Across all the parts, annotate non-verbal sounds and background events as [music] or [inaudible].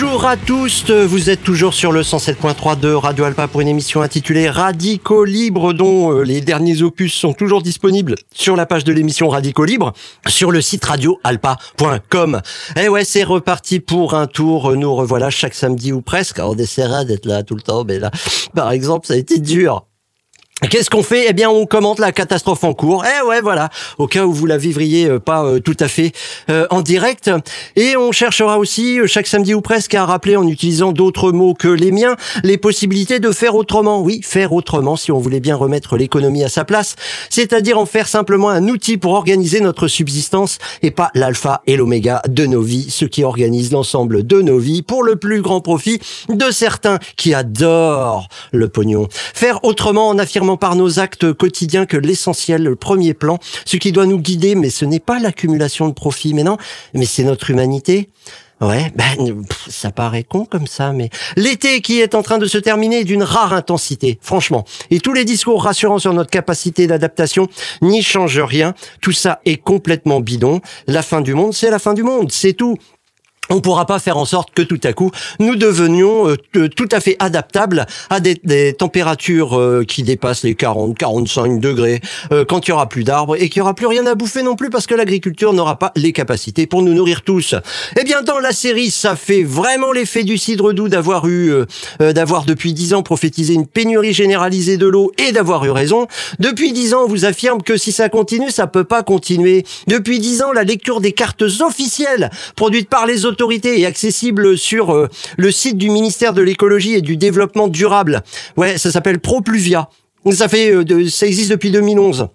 Bonjour à tous, vous êtes toujours sur le 107.3 de Radio Alpa pour une émission intitulée Radicaux Libre dont euh, les derniers opus sont toujours disponibles sur la page de l'émission Radicaux Libre sur le site radioalpa.com. Eh ouais, c'est reparti pour un tour, nous revoilà chaque samedi ou presque, on essaiera d'être là tout le temps, mais là, par exemple, ça a été dur. Qu'est-ce qu'on fait? Eh bien, on commente la catastrophe en cours. Eh ouais, voilà. Au cas où vous la vivriez euh, pas euh, tout à fait euh, en direct. Et on cherchera aussi chaque samedi ou presque à rappeler, en utilisant d'autres mots que les miens, les possibilités de faire autrement. Oui, faire autrement si on voulait bien remettre l'économie à sa place. C'est-à-dire en faire simplement un outil pour organiser notre subsistance et pas l'alpha et l'oméga de nos vies, ce qui organise l'ensemble de nos vies pour le plus grand profit de certains qui adorent le pognon. Faire autrement en affirmant par nos actes quotidiens que l'essentiel, le premier plan, ce qui doit nous guider, mais ce n'est pas l'accumulation de profits, mais non, mais c'est notre humanité. Ouais, ben ça paraît con comme ça, mais l'été qui est en train de se terminer d'une rare intensité, franchement. Et tous les discours rassurants sur notre capacité d'adaptation n'y changent rien. Tout ça est complètement bidon. La fin du monde, c'est la fin du monde, c'est tout on ne pourra pas faire en sorte que tout à coup nous devenions euh, tout à fait adaptables à des, températures euh, qui dépassent les 40, 45 degrés euh, quand il y aura plus d'arbres et qu'il y aura plus rien à bouffer non plus parce que l'agriculture n'aura pas les capacités pour nous nourrir tous. Eh bien dans la série, ça fait vraiment l'effet du cidre doux d'avoir eu d'avoir depuis dix ans prophétisé une pénurie généralisée de l'eau et d'avoir eu raison. Depuis dix ans, on vous affirme que si ça continue, ça peut pas continuer. Depuis dix ans, la lecture des cartes officielles produites par les autres autorité et accessible sur euh, le site du ministère de l'écologie et du développement durable. Ouais, ça s'appelle Propluvia. Ça fait, euh, ça existe depuis 2011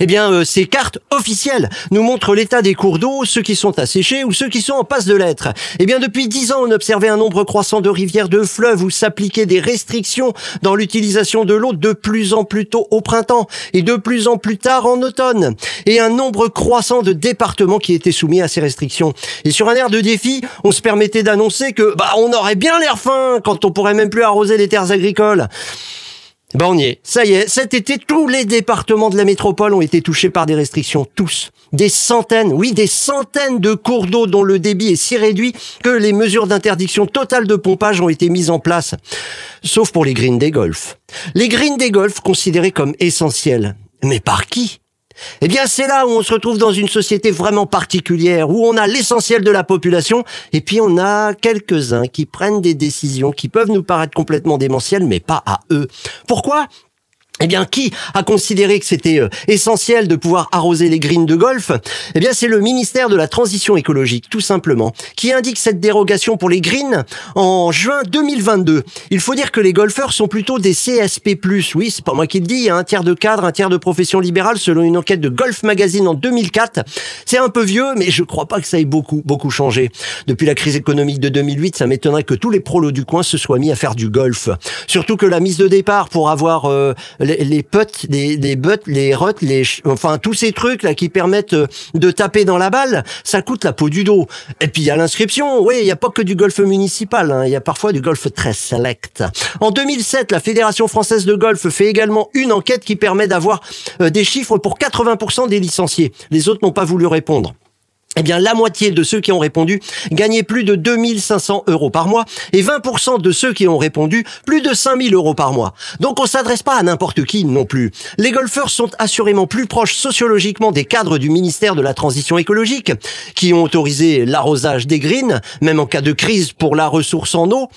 eh bien, euh, ces cartes officielles nous montrent l'état des cours d'eau, ceux qui sont asséchés ou ceux qui sont en passe de l'être. Eh bien, depuis dix ans, on observait un nombre croissant de rivières, de fleuves où s'appliquaient des restrictions dans l'utilisation de l'eau de plus en plus tôt au printemps et de plus en plus tard en automne. Et un nombre croissant de départements qui étaient soumis à ces restrictions. Et sur un air de défi, on se permettait d'annoncer que, bah, on aurait bien l'air fin quand on pourrait même plus arroser les terres agricoles. Ben on y est. Ça y est, cet été, tous les départements de la métropole ont été touchés par des restrictions. Tous. Des centaines, oui, des centaines de cours d'eau dont le débit est si réduit que les mesures d'interdiction totale de pompage ont été mises en place. Sauf pour les greens des golfs. Les greens des golfs considérés comme essentiels. Mais par qui? Eh bien, c'est là où on se retrouve dans une société vraiment particulière, où on a l'essentiel de la population, et puis on a quelques-uns qui prennent des décisions qui peuvent nous paraître complètement démentielles, mais pas à eux. Pourquoi? Eh bien, qui a considéré que c'était euh, essentiel de pouvoir arroser les greens de golf? Eh bien, c'est le ministère de la Transition écologique, tout simplement, qui indique cette dérogation pour les greens en juin 2022. Il faut dire que les golfeurs sont plutôt des CSP+. Oui, c'est pas moi qui le dis, a un tiers de cadre, un tiers de profession libérale, selon une enquête de Golf Magazine en 2004. C'est un peu vieux, mais je crois pas que ça ait beaucoup, beaucoup changé. Depuis la crise économique de 2008, ça m'étonnerait que tous les prolos du coin se soient mis à faire du golf. Surtout que la mise de départ pour avoir euh, putts, les, les butts, les ruts, les, enfin tous ces trucs là qui permettent euh, de taper dans la balle, ça coûte la peau du dos. Et puis il y a l'inscription. Oui, il n'y a pas que du golf municipal. Hein. Il y a parfois du golf très select. En 2007, la Fédération française de golf fait également une enquête qui permet d'avoir euh, des chiffres pour 80% des licenciés. Les autres n'ont pas voulu répondre eh bien, la moitié de ceux qui ont répondu gagnaient plus de 2500 euros par mois et 20% de ceux qui ont répondu plus de 5000 euros par mois. Donc, on s'adresse pas à n'importe qui non plus. Les golfeurs sont assurément plus proches sociologiquement des cadres du ministère de la Transition écologique qui ont autorisé l'arrosage des greens, même en cas de crise pour la ressource en eau,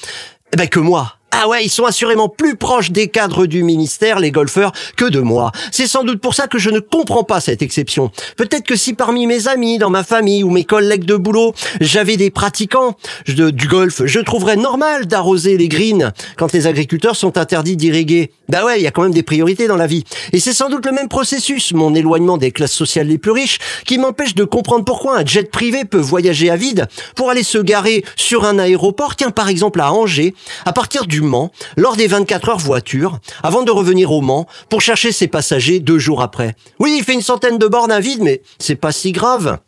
eh ben, que moi. Ah ouais, ils sont assurément plus proches des cadres du ministère, les golfeurs, que de moi. C'est sans doute pour ça que je ne comprends pas cette exception. Peut-être que si parmi mes amis, dans ma famille ou mes collègues de boulot, j'avais des pratiquants du golf, je trouverais normal d'arroser les greens quand les agriculteurs sont interdits d'irriguer. Bah ouais, il y a quand même des priorités dans la vie. Et c'est sans doute le même processus, mon éloignement des classes sociales les plus riches, qui m'empêche de comprendre pourquoi un jet privé peut voyager à vide pour aller se garer sur un aéroport, tiens par exemple à Angers, à partir du Lors des 24 heures voiture avant de revenir au Mans pour chercher ses passagers deux jours après. Oui, il fait une centaine de bornes à vide, mais c'est pas si grave.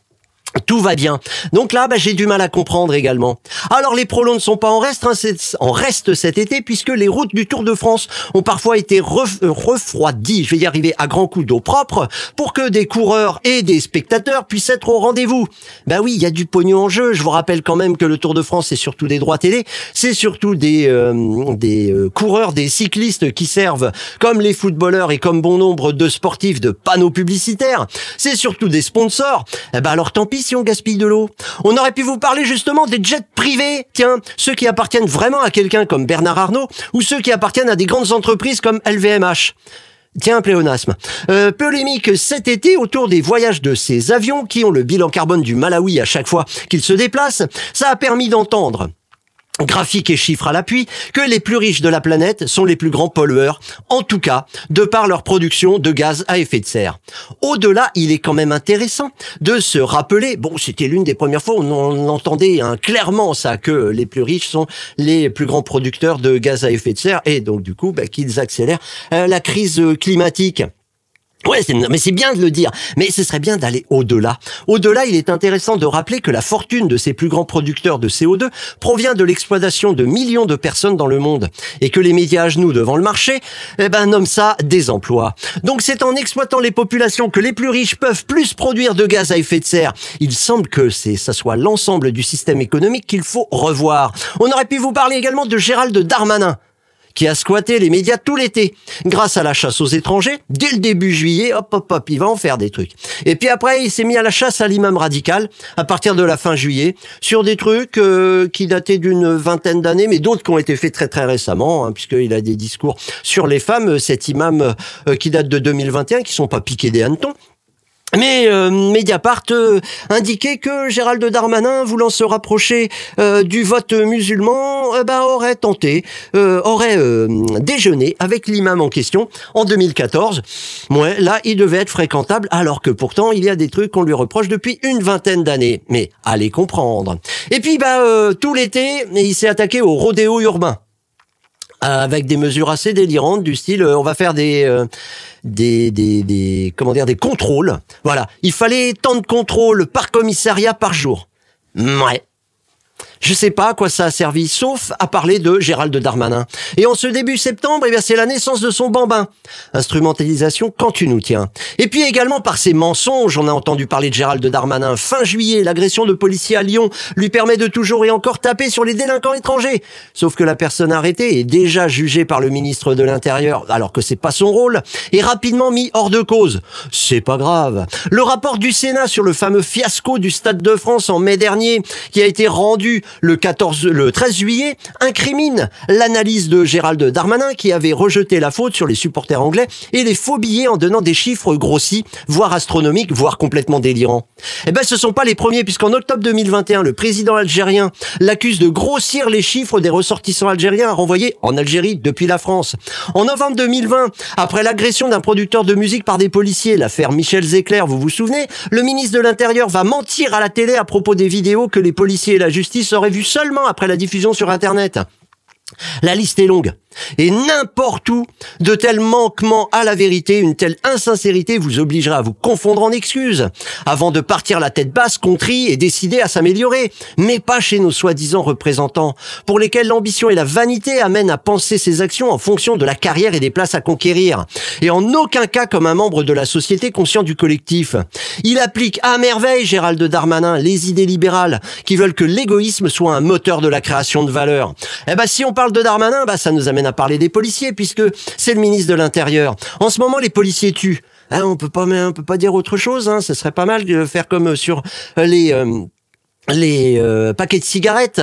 Tout va bien. Donc là, bah, j'ai du mal à comprendre également. Alors les prolos ne sont pas en reste, hein, en reste cet été puisque les routes du Tour de France ont parfois été refroidies, je vais y arriver, à grands coups d'eau propre pour que des coureurs et des spectateurs puissent être au rendez-vous. Ben oui, il y a du pognon en jeu. Je vous rappelle quand même que le Tour de France, c'est surtout des droits télé, c'est surtout des, euh, des euh, coureurs, des cyclistes qui servent comme les footballeurs et comme bon nombre de sportifs de panneaux publicitaires. C'est surtout des sponsors. Eh ben alors tant pis gaspille de l'eau. On aurait pu vous parler justement des jets privés, tiens, ceux qui appartiennent vraiment à quelqu'un comme Bernard Arnault ou ceux qui appartiennent à des grandes entreprises comme LVMH. Tiens, pléonasme. Euh, polémique cet été autour des voyages de ces avions qui ont le bilan carbone du Malawi à chaque fois qu'ils se déplacent. Ça a permis d'entendre graphiques et chiffres à l'appui, que les plus riches de la planète sont les plus grands pollueurs, en tout cas de par leur production de gaz à effet de serre. Au-delà, il est quand même intéressant de se rappeler, bon c'était l'une des premières fois où on entendait hein, clairement ça, que les plus riches sont les plus grands producteurs de gaz à effet de serre, et donc du coup bah, qu'ils accélèrent euh, la crise climatique. Ouais, mais c'est bien de le dire. Mais ce serait bien d'aller au-delà. Au-delà, il est intéressant de rappeler que la fortune de ces plus grands producteurs de CO2 provient de l'exploitation de millions de personnes dans le monde. Et que les médias à genoux devant le marché, eh ben, nomment ça des emplois. Donc c'est en exploitant les populations que les plus riches peuvent plus produire de gaz à effet de serre. Il semble que c'est, ça soit l'ensemble du système économique qu'il faut revoir. On aurait pu vous parler également de Gérald Darmanin qui a squatté les médias tout l'été. Grâce à la chasse aux étrangers, dès le début juillet, hop hop hop, il va en faire des trucs. Et puis après, il s'est mis à la chasse à l'imam radical à partir de la fin juillet sur des trucs euh, qui dataient d'une vingtaine d'années, mais d'autres qui ont été faits très très récemment, hein, puisqu'il a des discours sur les femmes, cet imam euh, qui date de 2021, qui sont pas piqués des hannetons, mais euh, Mediapart euh, indiquait que Gérald Darmanin, voulant se rapprocher euh, du vote musulman, euh, bah, aurait tenté, aurait déjeuné avec l'imam en question en 2014. Ouais, là, il devait être fréquentable, alors que pourtant, il y a des trucs qu'on lui reproche depuis une vingtaine d'années. Mais allez comprendre. Et puis, bah, tout l'été, il s'est attaqué au rodéo urbain avec des mesures assez délirantes du style on va faire des des, des, des, comment dire, des contrôles. Voilà. Il fallait tant de contrôles par commissariat par jour. Ouais. Je sais pas à quoi ça a servi, sauf à parler de Gérald Darmanin. Et en ce début septembre, eh bien, c'est la naissance de son bambin. Instrumentalisation quand tu nous tiens. Et puis également par ses mensonges, on a entendu parler de Gérald Darmanin. Fin juillet, l'agression de policiers à Lyon lui permet de toujours et encore taper sur les délinquants étrangers. Sauf que la personne arrêtée est déjà jugée par le ministre de l'Intérieur, alors que c'est pas son rôle, et rapidement mis hors de cause. C'est pas grave. Le rapport du Sénat sur le fameux fiasco du Stade de France en mai dernier, qui a été rendu le 14, le 13 juillet, incrimine l'analyse de Gérald Darmanin qui avait rejeté la faute sur les supporters anglais et les faux billets en donnant des chiffres grossis, voire astronomiques, voire complètement délirants. Eh ben, ce sont pas les premiers puisqu'en octobre 2021, le président algérien l'accuse de grossir les chiffres des ressortissants algériens renvoyés en Algérie depuis la France. En novembre 2020, après l'agression d'un producteur de musique par des policiers, l'affaire Michel Zecler, vous vous souvenez, le ministre de l'Intérieur va mentir à la télé à propos des vidéos que les policiers et la justice aurait vu seulement après la diffusion sur Internet. La liste est longue. Et n'importe où, de tels manquements à la vérité, une telle insincérité vous obligera à vous confondre en excuses, avant de partir la tête basse, contrit et décider à s'améliorer. Mais pas chez nos soi-disant représentants, pour lesquels l'ambition et la vanité amènent à penser ses actions en fonction de la carrière et des places à conquérir. Et en aucun cas comme un membre de la société conscient du collectif. Il applique à merveille, Gérald Darmanin, les idées libérales, qui veulent que l'égoïsme soit un moteur de la création de valeur. Eh ben, si on parle de Darmanin, bah, ça nous amène à parler des policiers puisque c'est le ministre de l'Intérieur. En ce moment, les policiers tuent. Hein, on peut pas, on peut pas dire autre chose. Hein. Ce serait pas mal de faire comme sur les euh, les euh, paquets de cigarettes,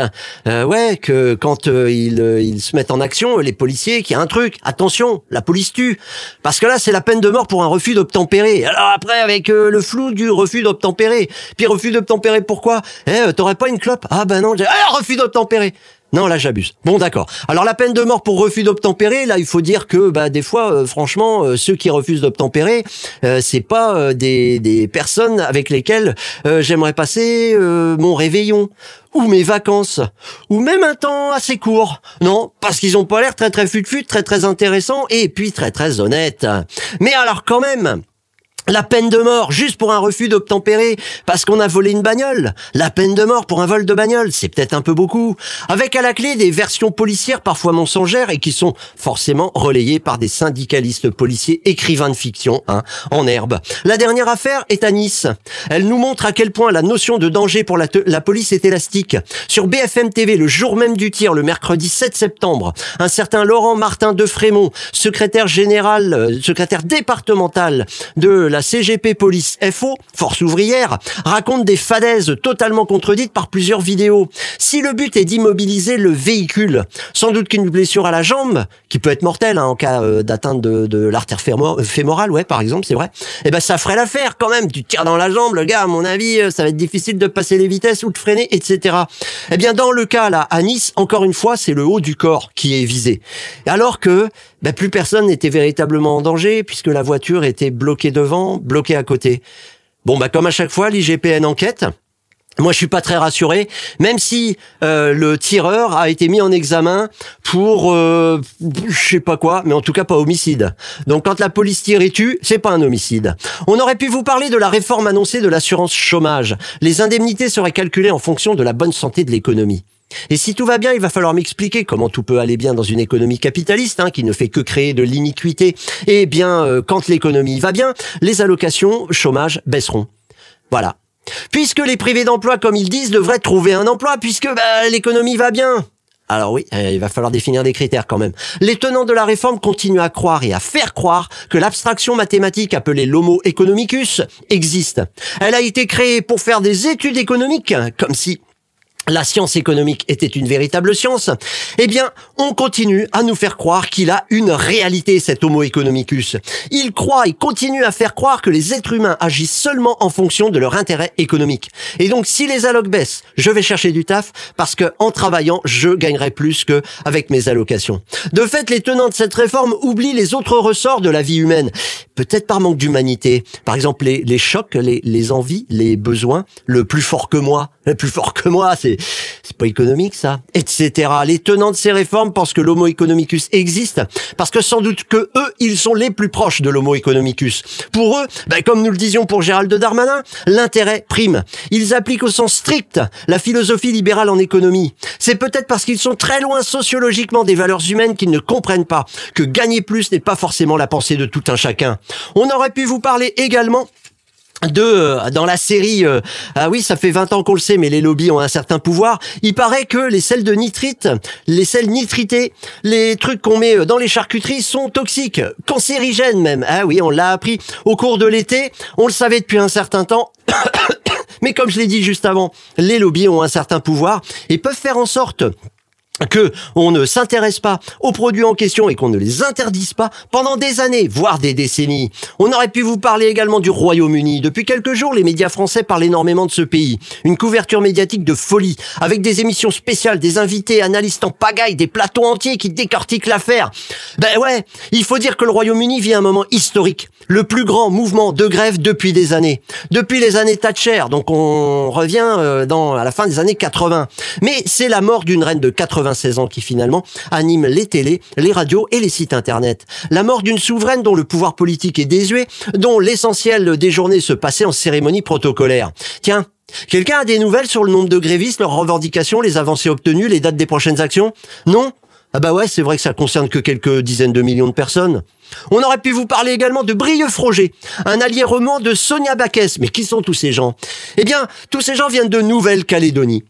euh, ouais, que quand ils, ils se mettent en action, les policiers, qu'il y a un truc, attention, la police tue, parce que là c'est la peine de mort pour un refus d'obtempérer. Alors après avec le flou du refus d'obtempérer, puis refus d'obtempérer pourquoi? Eh, t'aurais pas une clope? Ah ben non, ah, refus d'obtempérer. Non, là j'abuse. Bon, d'accord. Alors la peine de mort pour refus d'obtempérer, là il faut dire que bah des fois, euh, franchement, euh, ceux qui refusent d'obtempérer, euh, c'est pas des, des personnes avec lesquelles j'aimerais passer mon réveillon ou mes vacances, ou même un temps assez court. Non, parce qu'ils ont pas l'air très très fut-fut, très très intéressants et puis très très honnêtes. Mais alors quand même, La peine de mort juste pour un refus d'obtempérer parce qu'on a volé une bagnole. La peine de mort pour un vol de bagnole, c'est peut-être un peu beaucoup. Avec à la clé des versions policières parfois mensongères et qui sont forcément relayées par des syndicalistes policiers écrivains de fiction, hein, en herbe. La dernière affaire est à Nice. Elle nous montre à quel point la notion de danger pour la, police est élastique. Sur BFM TV, le jour même du tir, le mercredi 7 septembre, un certain Laurent Martin de Frémont, secrétaire général, euh, secrétaire départemental de la CGP Police FO, Force ouvrière, raconte des fadaises totalement contredites par plusieurs vidéos. Si le but est d'immobiliser le véhicule, sans doute qu'une blessure à la jambe, qui peut être mortelle hein, en cas euh, d'atteinte de, l'artère fémorale, ouais, par exemple, c'est vrai, eh ben ça ferait l'affaire quand même. Tu tires dans la jambe, le gars, à mon avis, euh, ça va être difficile de passer les vitesses ou de freiner, etc. Eh bien, dans le cas là, à Nice, encore une fois, c'est le haut du corps qui est visé. Alors que ben, plus personne n'était véritablement en danger puisque la voiture était bloquée devant, bloquée à côté. Bon, bah comme à chaque fois, l'IGPN enquête. Moi, je suis pas très rassuré, même si euh, le tireur a été mis en examen pour, euh, je sais pas quoi, mais en tout cas pas homicide. Donc, quand la police tire et tue, c'est pas un homicide. On aurait pu vous parler de la réforme annoncée de l'assurance chômage. Les indemnités seraient calculées en fonction de la bonne santé de l'économie. Et si tout va bien, il va falloir m'expliquer comment tout peut aller bien dans une économie capitaliste hein, qui ne fait que créer de l'iniquité. Et bien, euh, quand l'économie va bien, les allocations chômage baisseront. Voilà. Puisque les privés d'emploi, comme ils disent, devraient trouver un emploi, puisque bah, l'économie va bien. Alors oui, euh, il va falloir définir des critères quand même. Les tenants de la réforme continuent à croire et à faire croire que l'abstraction mathématique appelée l'homo economicus existe. Elle a été créée pour faire des études économiques, comme si la science économique était une véritable science, eh bien, on continue à nous faire croire qu'il a une réalité, cet Homo economicus. Il croit et continue à faire croire que les êtres humains agissent seulement en fonction de leur intérêt économique. Et donc, si les allocs baissent, je vais chercher du taf parce que en travaillant, je gagnerai plus que avec mes allocations. De fait, les tenants de cette réforme oublient les autres ressorts de la vie humaine. Peut-être par manque d'humanité. Par exemple, les, chocs, les, les envies, les besoins. Le plus fort que moi, le plus fort que moi, c'est c'est pas économique ça, etc. Les tenants de ces réformes pensent que l'homo economicus existe parce que sans doute que eux, ils sont les plus proches de l'homo economicus. Pour eux, ben, comme nous le disions pour Gérald Darmanin, l'intérêt prime. Ils appliquent au sens strict la philosophie libérale en économie. C'est peut-être parce qu'ils sont très loin sociologiquement des valeurs humaines qu'ils ne comprennent pas que gagner plus n'est pas forcément la pensée de tout un chacun. On aurait pu vous parler également de euh, dans la série euh, ah oui ça fait 20 ans qu'on le sait mais les lobbies ont un certain pouvoir. Il paraît que les sels de nitrite les sels nitrités les trucs qu'on met euh, dans les charcuteries sont toxiques cancérigènes même. Ah oui on l'a appris au cours de l'été. On le savait depuis un certain temps. [coughs] Mais comme je l'ai dit juste avant les lobbies ont un certain pouvoir et peuvent faire en sorte que on ne s'intéresse pas aux produits en question et qu'on ne les interdise pas pendant des années, voire des décennies. On aurait pu vous parler également du Royaume-Uni. Depuis quelques jours, les médias français parlent énormément de ce pays. Une couverture médiatique de folie, avec des émissions spéciales, des invités, analystes en pagaille, des plateaux entiers qui décortiquent l'affaire. Ben ouais, il faut dire que le Royaume-Uni vit un moment historique. Le plus grand mouvement de grève depuis des années. Depuis les années Thatcher, donc on revient euh, à la fin des années 80. Mais c'est la mort d'une reine de 80 96 ans qui finalement anime les télés, les radios et les sites internet. La mort d'une souveraine dont le pouvoir politique est désuet, dont l'essentiel des journées se passait en cérémonie protocolaire. Tiens, Quelqu'un a des nouvelles sur le nombre de grévistes, leurs revendications, les avancées obtenues, les dates des prochaines actions? Non? Ah bah ouais, c'est vrai que ça concerne que quelques dizaines de millions de personnes. On aurait pu vous parler également de Brieux Froger, un allié roman de Sonia Baquès. Mais qui sont tous ces gens? Eh bien, tous ces gens viennent de Nouvelle-Calédonie.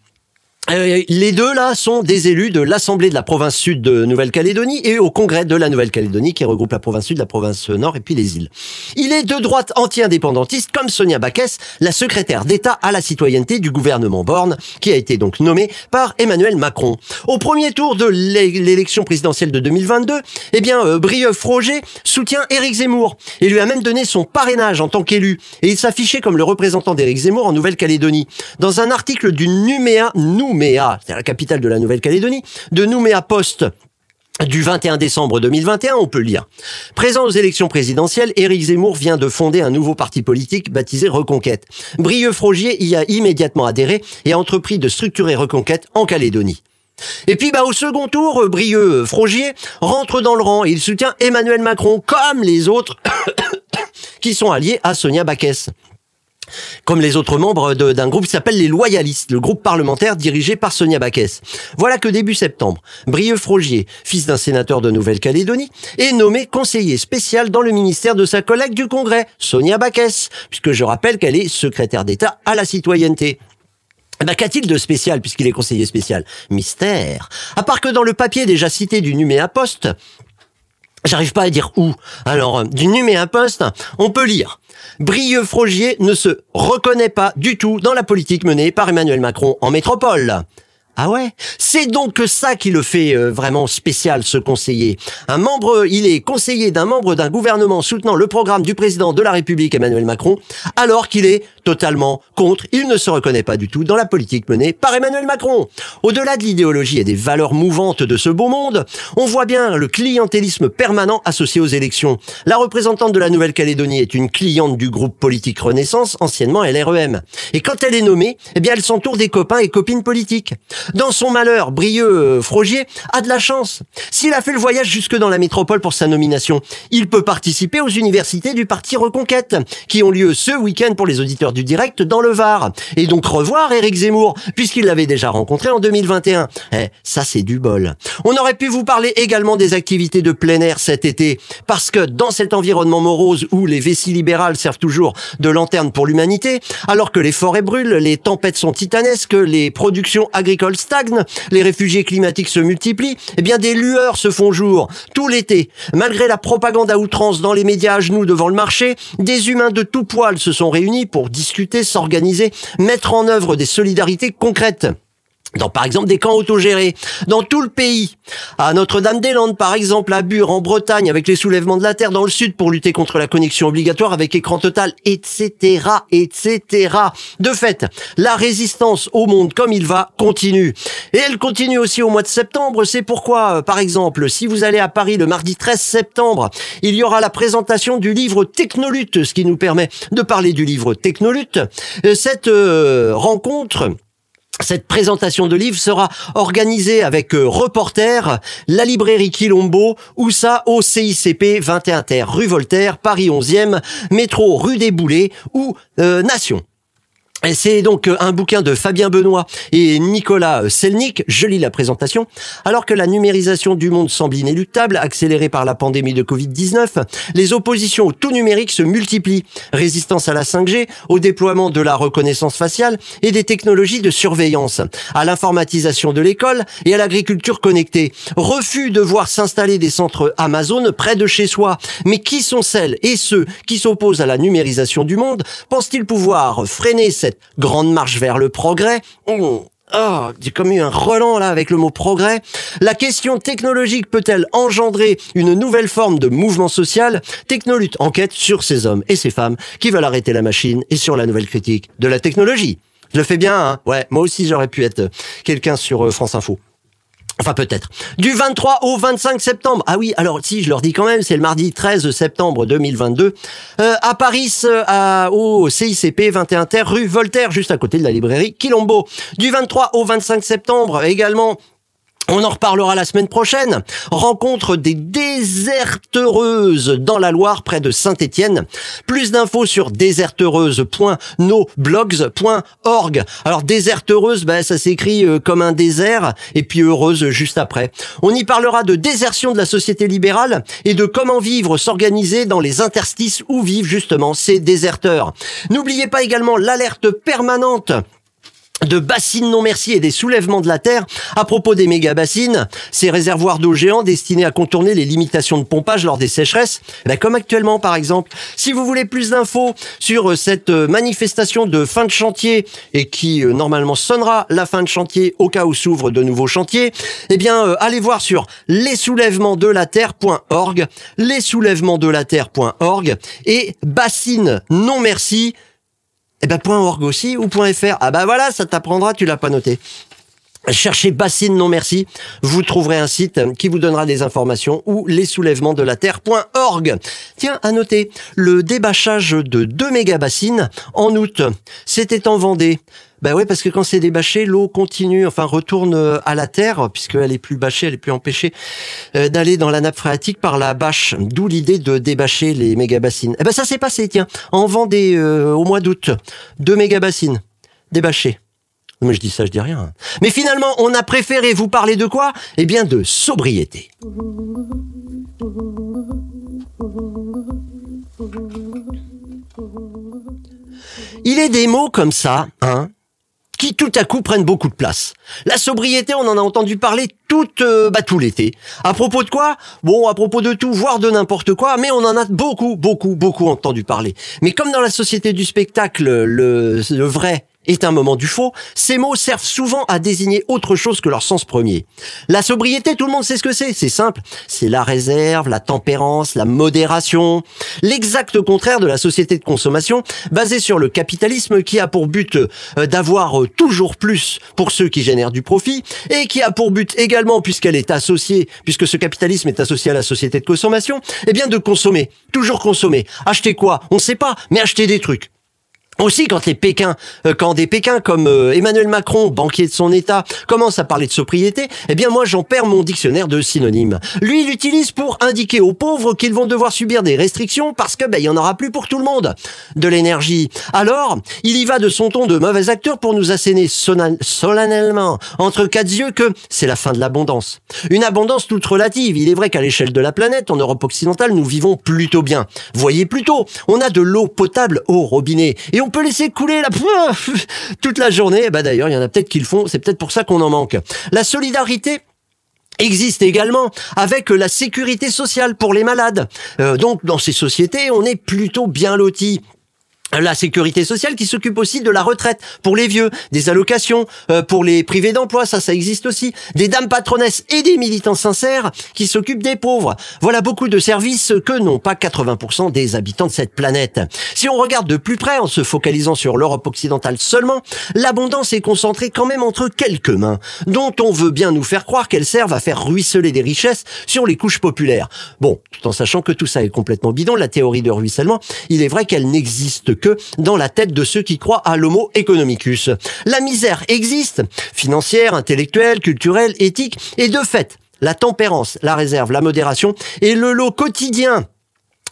Euh, les deux là sont des élus de l'Assemblée de la province sud de Nouvelle-Calédonie et au Congrès de la Nouvelle-Calédonie qui regroupe la province sud, la province nord et puis les îles. Il est de droite anti-indépendantiste comme Sonia Baquès, la secrétaire d'État à la citoyenneté du gouvernement Borne, qui a été donc nommée par Emmanuel Macron. Au premier tour de l'élection présidentielle de 2022, eh bien euh, soutient Éric Zemmour et lui a même donné son parrainage en tant qu'élu et il s'affichait comme le représentant d'Éric Zemmour en Nouvelle-Calédonie. Dans un article du Numéa Nous Nouméa, c'est la capitale de la Nouvelle-Calédonie, de Nouméa Post du 21 décembre 2021, on peut lire. Présent aux élections présidentielles, Éric Zemmour vient de fonder un nouveau parti politique baptisé Reconquête. Brieux Frogier y a immédiatement adhéré et a entrepris de structurer Reconquête en Calédonie. Et puis bah au second tour, Brieux Frogier rentre dans le rang il soutient Emmanuel Macron comme les autres [coughs] qui sont alliés à Sonia Baquès comme les autres membres d'un groupe qui s'appelle les Loyalistes, le groupe parlementaire dirigé par Sonia Baquès. Voilà que début septembre, Brieux Frogier, fils d'un sénateur de Nouvelle-Calédonie, est nommé conseiller spécial dans le ministère de sa collègue du Congrès, Sonia Baquès, puisque je rappelle qu'elle est secrétaire d'État à la citoyenneté. Bah, Qu'a-t-il de spécial puisqu'il est conseiller spécial? Mystère. À part que dans le papier déjà cité du Numéa Poste, J'arrive pas à dire où. Alors, euh, du Numéa Poste, on peut lire. Brieux Frogier ne se reconnaît pas du tout dans la politique menée par Emmanuel Macron en métropole. Ah ouais? C'est donc ça qui le fait euh, vraiment spécial, ce conseiller. Un membre, il est conseiller d'un membre d'un gouvernement soutenant le programme du président de la République Emmanuel Macron, alors qu'il est totalement contre. Il ne se reconnaît pas du tout dans la politique menée par Emmanuel Macron. Au-delà de l'idéologie et des valeurs mouvantes de ce beau monde, on voit bien le clientélisme permanent associé aux élections. La représentante de la Nouvelle-Calédonie est une cliente du groupe politique Renaissance, anciennement LREM. Et quand elle est nommée, eh bien, elle s'entoure des copains et copines politiques. Dans son malheur, Brieux euh, Frogier a de la chance. S'il a fait le voyage jusque dans la métropole pour sa nomination, il peut participer aux universités du parti Reconquête, qui ont lieu ce week-end pour les auditeurs du direct dans le Var. Et donc revoir Éric Zemmour, puisqu'il l'avait déjà rencontré en 2021. Eh, ça c'est du bol. On aurait pu vous parler également des activités de plein air cet été, parce que dans cet environnement morose où les vessies libérales servent toujours de lanterne pour l'humanité, alors que les forêts brûlent, les tempêtes sont titanesques, les productions agricoles stagnent, les réfugiés climatiques se multiplient, eh bien des lueurs se font jour tout l'été. Malgré la propagande à outrance dans les médias à genoux devant le marché, des humains de tout poil se sont réunis pour discuter, s'organiser, mettre en œuvre des solidarités concrètes dans par exemple des camps autogérés, dans tout le pays. À Notre-Dame-des-Landes, par exemple, à Bure, en Bretagne, avec les soulèvements de la terre dans le sud pour lutter contre la connexion obligatoire avec écran total, etc., etc. De fait, la résistance au monde comme il va continue. Et elle continue aussi au mois de septembre. C'est pourquoi, euh, par exemple, si vous allez à Paris le mardi 13 septembre, il y aura la présentation du livre Technolutte, ce qui nous permet de parler du livre Technolutte. Euh, cette euh, rencontre cette présentation de livre sera organisée avec euh, reporter, la librairie Quilombo, ou ça au CICP 21 Terre, rue Voltaire, Paris 11e, métro rue des Boulets ou euh, Nation. C'est donc euh, un bouquin de Fabien Benoît et Nicolas euh, Selnik, je lis la présentation. Alors que la numérisation du monde semble inéluctable, accélérée par la pandémie de Covid-19, les oppositions au tout numérique se multiplient. Résistance à la 5G, au déploiement de la reconnaissance faciale et des technologies de surveillance, à l'informatisation de l'école et à l'agriculture connectée. Refus de voir s'installer des centres Amazon près de chez soi. Mais qui sont celles et ceux qui s'opposent à la numérisation du monde? Pensent-ils pouvoir freiner cette grande marche vers le progrès. Oh, oh, j'ai comme eu un relan là avec le mot progrès. La question technologique peut-elle engendrer une nouvelle forme de mouvement social? Technolutte enquête sur ces hommes et ces femmes qui veulent arrêter la machine et sur la nouvelle critique de la technologie. Je le fais bien, hein? Ouais, moi aussi j'aurais pu être quelqu'un sur euh, France Info. Enfin peut-être. Du 23 au 25 septembre. Ah oui, alors si je leur dis quand même, c'est le mardi 13 septembre 2022 euh, à Paris, euh, au CICP 21 Terre, rue Voltaire, juste à côté de la librairie Quilombo. Du 23 au 25 septembre également on en reparlera la semaine prochaine. Rencontre des déserteuses dans la Loire près de Saint-Étienne. Plus d'infos sur déserteureuse.noblogs.org. Alors déserteureuse, ben, ça s'écrit euh, comme un désert et puis heureuse juste après. On y parlera de désertion de la société libérale et de comment vivre, s'organiser dans les interstices où vivent justement ces déserteurs. N'oubliez pas également l'alerte permanente de bassines non merci et des soulèvements de la terre à propos des méga bassines, ces réservoirs d'eau géants destinés à contourner les limitations de pompage lors des sécheresses, ben comme actuellement par exemple. Si vous voulez plus d'infos sur euh, cette euh, manifestation de fin de chantier et qui euh, normalement sonnera la fin de chantier au cas où s'ouvrent de nouveaux chantiers, eh bien allez voir sur terre.org terre.org et bassines non merci eh ben, .org aussi ou .fr. Ah bah voilà, ça t'apprendra, tu l'as pas noté. Cherchez Bassine non merci, vous trouverez un site qui vous donnera des informations ou les soulèvements de la terre.org. Tiens, à noter, le débâchage de 2 mégabassines en août, c'était en Vendée. Bah ouais, parce que quand c'est débâché, l'eau continue, enfin retourne euh, à la terre, puisqu'elle est plus bâchée, elle est plus empêchée euh, d'aller dans la nappe phréatique par la bâche. D'où l'idée de débâcher les méga-bassines. Eh ben ça s'est passé, tiens, en Vendée euh, au mois d'août. Deux méga-bassines débâchées. Mais je dis ça, je dis rien. Mais finalement, on a préféré vous parler de quoi? Eh bien, de sobriété. Il est des mots comme ça, hein, qui tout à coup prennent beaucoup de place. La sobriété, on en a entendu parler tout, euh, bah, tout l'été. À propos de quoi? Bon, à propos de tout, voire de n'importe quoi, mais on en a beaucoup, beaucoup, beaucoup entendu parler. Mais comme dans la société du spectacle, le, le vrai est un moment du faux, ces mots servent souvent à désigner autre chose que leur sens premier. La sobriété, tout le monde sait ce que c'est, c'est simple, c'est la réserve, la tempérance, la modération, l'exact contraire de la société de consommation basée sur le capitalisme qui a pour but euh, d'avoir euh, toujours plus pour ceux qui génèrent du profit et qui a pour but également, puisqu'elle est associée, puisque ce capitalisme est associé à la société de consommation, eh bien de consommer, toujours consommer. Acheter quoi? On ne sait pas, mais acheter des trucs. Aussi, quand les euh, quand des Pékins comme euh, Emmanuel Macron, banquier de son État, commencent à parler de sobriété, eh bien moi j'en perds mon dictionnaire de synonymes. Lui, il l'utilise pour indiquer aux pauvres qu'ils vont devoir subir des restrictions parce que ben il y en aura plus pour tout le monde. De l'énergie. Alors, il y va de son ton de mauvais acteur pour nous asséner solennellement entre quatre yeux que c'est la fin de l'abondance. Une abondance toute relative. Il est vrai qu'à l'échelle de la planète, en Europe occidentale, nous vivons plutôt bien. Voyez plutôt, on a de l'eau potable au robinet et on peut laisser couler la [laughs] toute la journée. Bah d'ailleurs, il y en a peut-être qui le font. C'est peut-être pour ça qu'on en manque. La solidarité existe également avec la sécurité sociale pour les malades. Euh, donc dans ces sociétés, on est plutôt bien lotis la sécurité sociale qui s'occupe aussi de la retraite pour les vieux, des allocations euh, pour les privés d'emploi, ça ça existe aussi, des dames patronesses et des militants sincères qui s'occupent des pauvres. Voilà beaucoup de services que n'ont pas 80% des habitants de cette planète. Si on regarde de plus près en se focalisant sur l'Europe occidentale seulement, l'abondance est concentrée quand même entre quelques mains, dont on veut bien nous faire croire qu'elles servent à faire ruisseler des richesses sur les couches populaires. Bon, tout en sachant que tout ça est complètement bidon, la théorie de ruissellement, il est vrai qu'elle n'existe dans la tête de ceux qui croient à l'homo economicus. La misère existe, financière, intellectuelle, culturelle, éthique, et de fait, la tempérance, la réserve, la modération est le lot quotidien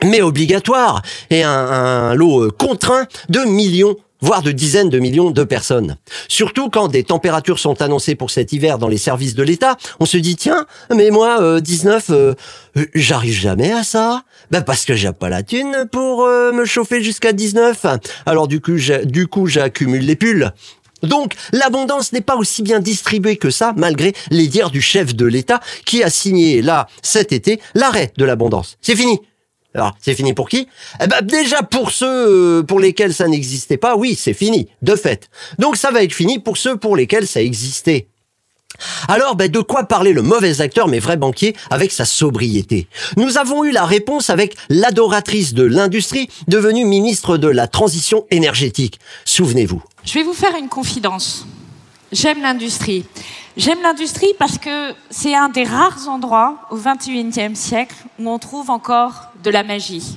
mais obligatoire et un, lot euh, contraint de millions voire de dizaines de millions de personnes. Surtout quand des températures sont annoncées pour cet hiver dans les services de l'État, on se dit tiens, mais moi 19, euh, euh, j'arrive jamais à ça. Ben parce que j'ai pas la thune pour euh, me chauffer jusqu'à 19. Alors du coup, du coup, j'accumule les pulls. Donc, l'abondance n'est pas aussi bien distribuée que ça, malgré les dires du chef de l'État qui a signé là, cet été, l'arrêt de l'abondance. C'est fini. Alors, c'est fini pour qui? Eh ben, déjà pour ceux euh, pour lesquels ça n'existait pas, oui, c'est fini, de fait. Donc ça va être fini pour ceux pour lesquels ça existait. Alors, ben, de quoi parler le mauvais acteur mais vrai banquier avec sa sobriété? Nous avons eu la réponse avec l'adoratrice de l'industrie devenue ministre de la transition énergétique. Souvenez-vous. Je vais vous faire une confidence. J'aime l'industrie. J'aime l'industrie parce que c'est un des rares endroits au XXIe siècle où on trouve encore de la magie.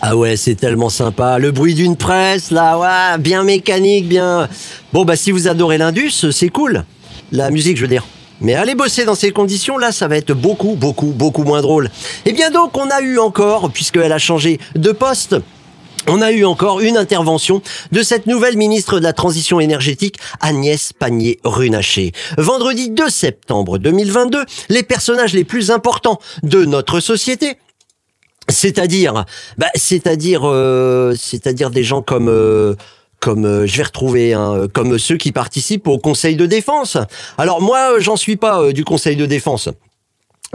Ah ouais, c'est tellement sympa. Le bruit d'une presse, là, ouais, bien mécanique, bien. Bon, bah si vous adorez l'Indus, c'est cool. La musique, je veux dire. Mais aller bosser dans ces conditions, là, ça va être beaucoup, beaucoup, beaucoup moins drôle. Et eh bien donc, on a eu encore, puisqu'elle a changé de poste, on a eu encore une intervention de cette nouvelle ministre de la Transition énergétique, Agnès Pannier-Runacher. Vendredi 2 septembre 2022, les personnages les plus importants de notre société c'est-à-dire, bah, c'est-à-dire, euh, c'est-à-dire des gens comme euh, comme euh, je vais retrouver, hein, comme ceux qui participent au Conseil de défense. Alors moi, j'en suis pas du Conseil de défense.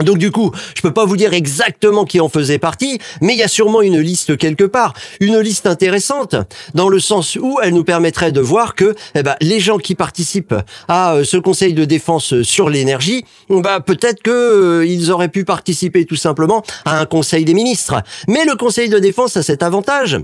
Donc du coup, je peux pas vous dire exactement qui en faisait partie, mais il y a sûrement une liste quelque part, une liste intéressante dans le sens où elle nous permettrait de voir que eh ben, les gens qui participent à euh, ce Conseil de défense sur l'énergie, bah peut-être que euh, ils auraient pu participer tout simplement à un Conseil des ministres. Mais le Conseil de défense a cet avantage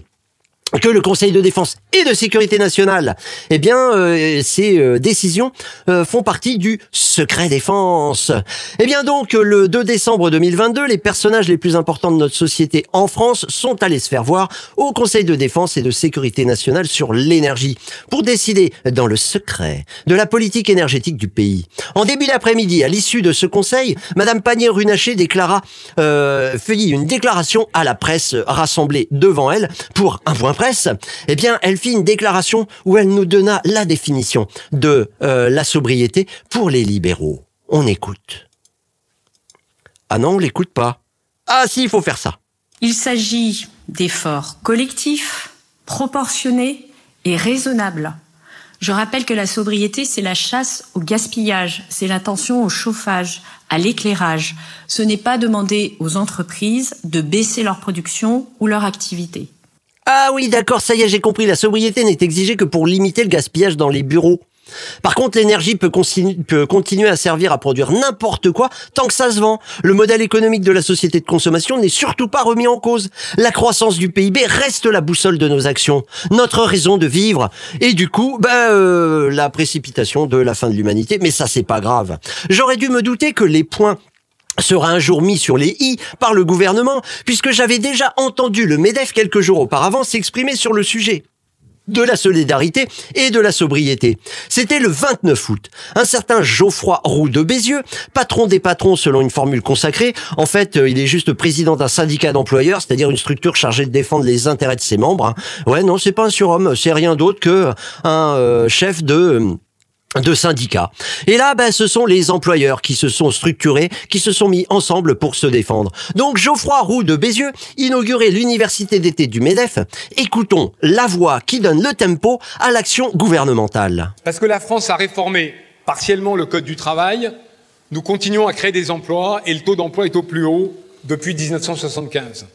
que le Conseil de défense et de sécurité nationale, eh bien, euh, ces euh, décisions euh, font partie du secret défense. Eh bien donc, le 2 décembre 2022, les personnages les plus importants de notre société en France sont allés se faire voir au Conseil de défense et de sécurité nationale sur l'énergie pour décider dans le secret de la politique énergétique du pays. En début d'après-midi, à l'issue de ce conseil, Madame Pannier-Runacher déclara, euh, une déclaration à la presse rassemblée devant elle pour un point presse, eh bien, elle fit une déclaration où elle nous donna la définition de euh, la sobriété pour les libéraux. On écoute. Ah non, on l'écoute pas. Ah si, il faut faire ça. Il s'agit d'efforts collectifs, proportionnés et raisonnables. Je rappelle que la sobriété, c'est la chasse au gaspillage, c'est l'attention au chauffage, à l'éclairage. Ce n'est pas demander aux entreprises de baisser leur production ou leur activité. Ah oui, d'accord, ça y est, j'ai compris. La sobriété n'est exigée que pour limiter le gaspillage dans les bureaux. Par contre, l'énergie peut, continuer à servir à produire n'importe quoi tant que ça se vend. Le modèle économique de la société de consommation n'est surtout pas remis en cause. La croissance du PIB reste la boussole de nos actions, notre raison de vivre. Et du coup, bah, euh, la précipitation de la fin de l'humanité. Mais ça, c'est pas grave. J'aurais dû me douter que les points sera un jour mis sur les i par le gouvernement, puisque j'avais déjà entendu le MEDEF quelques jours auparavant s'exprimer sur le sujet de la solidarité et de la sobriété. C'était le 29 août. Un certain Geoffroy Roux de Bézieux, patron des patrons selon une formule consacrée, en fait, euh, il est juste président d'un syndicat d'employeurs, c'est-à-dire une structure chargée de défendre les intérêts de ses membres. Hein. Ouais, non, c'est pas un surhomme, c'est rien d'autre que un euh, chef de de syndicats. Et là, ben, ce sont les employeurs qui se sont structurés, qui se sont mis ensemble pour se défendre. Donc Geoffroy Roux de Bézieux inaugurait l'université d'été du MEDEF. Écoutons la voix qui donne le tempo à l'action gouvernementale. Parce que la France a réformé partiellement le Code du travail, nous continuons à créer des emplois et le taux d'emploi est au plus haut depuis 1975.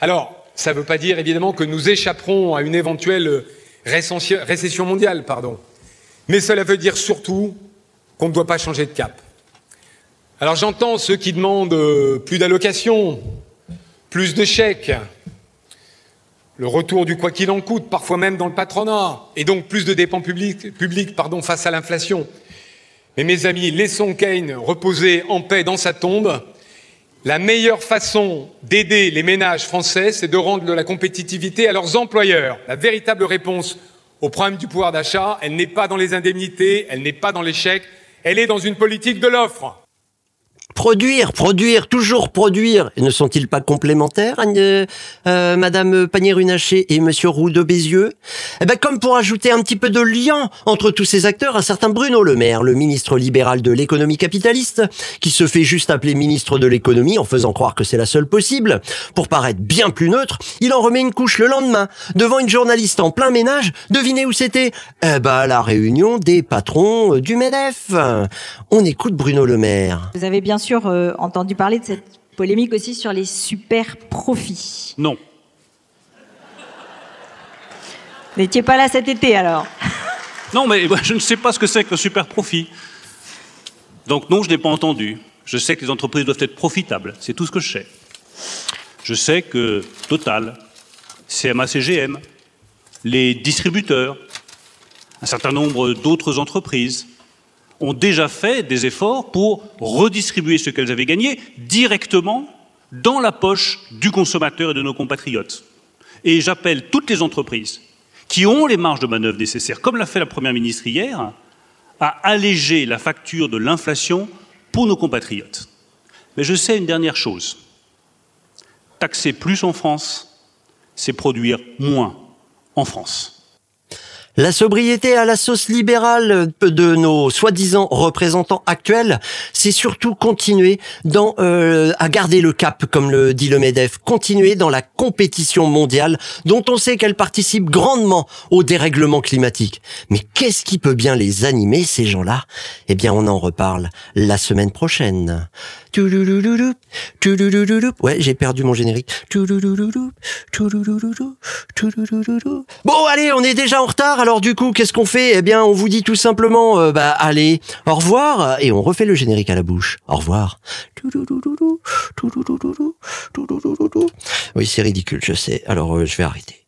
Alors, ça ne veut pas dire évidemment que nous échapperons à une éventuelle récession mondiale, pardon. Mais cela veut dire surtout qu'on ne doit pas changer de cap. Alors j'entends ceux qui demandent euh, plus d'allocations, plus de chèques, le retour du quoi qu'il en coûte, parfois même dans le patronat, et donc plus de dépenses publiques, face à l'inflation. Mais mes amis, laissons Keynes reposer en paix dans sa tombe. La meilleure façon d'aider les ménages français, c'est de rendre de la compétitivité à leurs employeurs. La véritable réponse au problème du pouvoir d'achat, elle n'est pas dans les indemnités, elle n'est pas dans chèques, elle est dans une politique de l'offre. Produire, produire, toujours produire. Et ne sont-ils pas complémentaires, euh, Madame Pannier-Runacher et Monsieur Roux de Bézieux? Eh ben, comme pour ajouter un petit peu de lien entre tous ces acteurs, un certain Bruno Le Maire, le ministre libéral de l'économie capitaliste, qui se fait juste appeler ministre de l'économie en faisant croire que c'est la seule possible, pour paraître bien plus neutre, il en remet une couche le lendemain, devant une journaliste en plein ménage. Devinez où c'était? Eh ben, la réunion des patrons euh, du Medef. On écoute Bruno Le Maire. Vous avez bien euh, entendu parler de cette polémique aussi sur les super profits. Non. Vous n'étiez pas là cet été alors [laughs] Non, mais je ne sais pas ce que c'est que le super profit. Donc non, je n'ai pas entendu. Je sais que les entreprises doivent être profitables, c'est tout ce que je sais. Je sais que Total, CMA CGM, les distributeurs, un certain nombre d'autres entreprises ont déjà fait des efforts pour redistribuer ce qu'elles avaient gagné directement dans la poche du consommateur et de nos compatriotes. Et j'appelle toutes les entreprises qui ont les marges de manœuvre nécessaires, comme l'a fait la Première ministre hier, à alléger la facture de l'inflation pour nos compatriotes. Mais je sais une dernière chose. Taxer plus en France, c'est produire moins en France. La sobriété à la sauce libérale de nos soi-disant représentants actuels, c'est surtout continuer dans, euh, à garder le cap, comme le dit le MEDEF, continuer dans la compétition mondiale dont on sait qu'elle participe grandement au dérèglement climatique. Mais qu'est-ce qui peut bien les animer, ces gens-là? Eh bien, on en reparle la semaine prochaine. Ouais, j'ai perdu mon générique. Bon, allez, on est déjà en retard. Alors du coup, qu'est-ce qu'on fait? Eh bien, on vous dit tout simplement, euh, bah allez, au revoir, et on refait le générique à la bouche. Au revoir. Oui, c'est ridicule, je sais. Alors, je vais arrêter.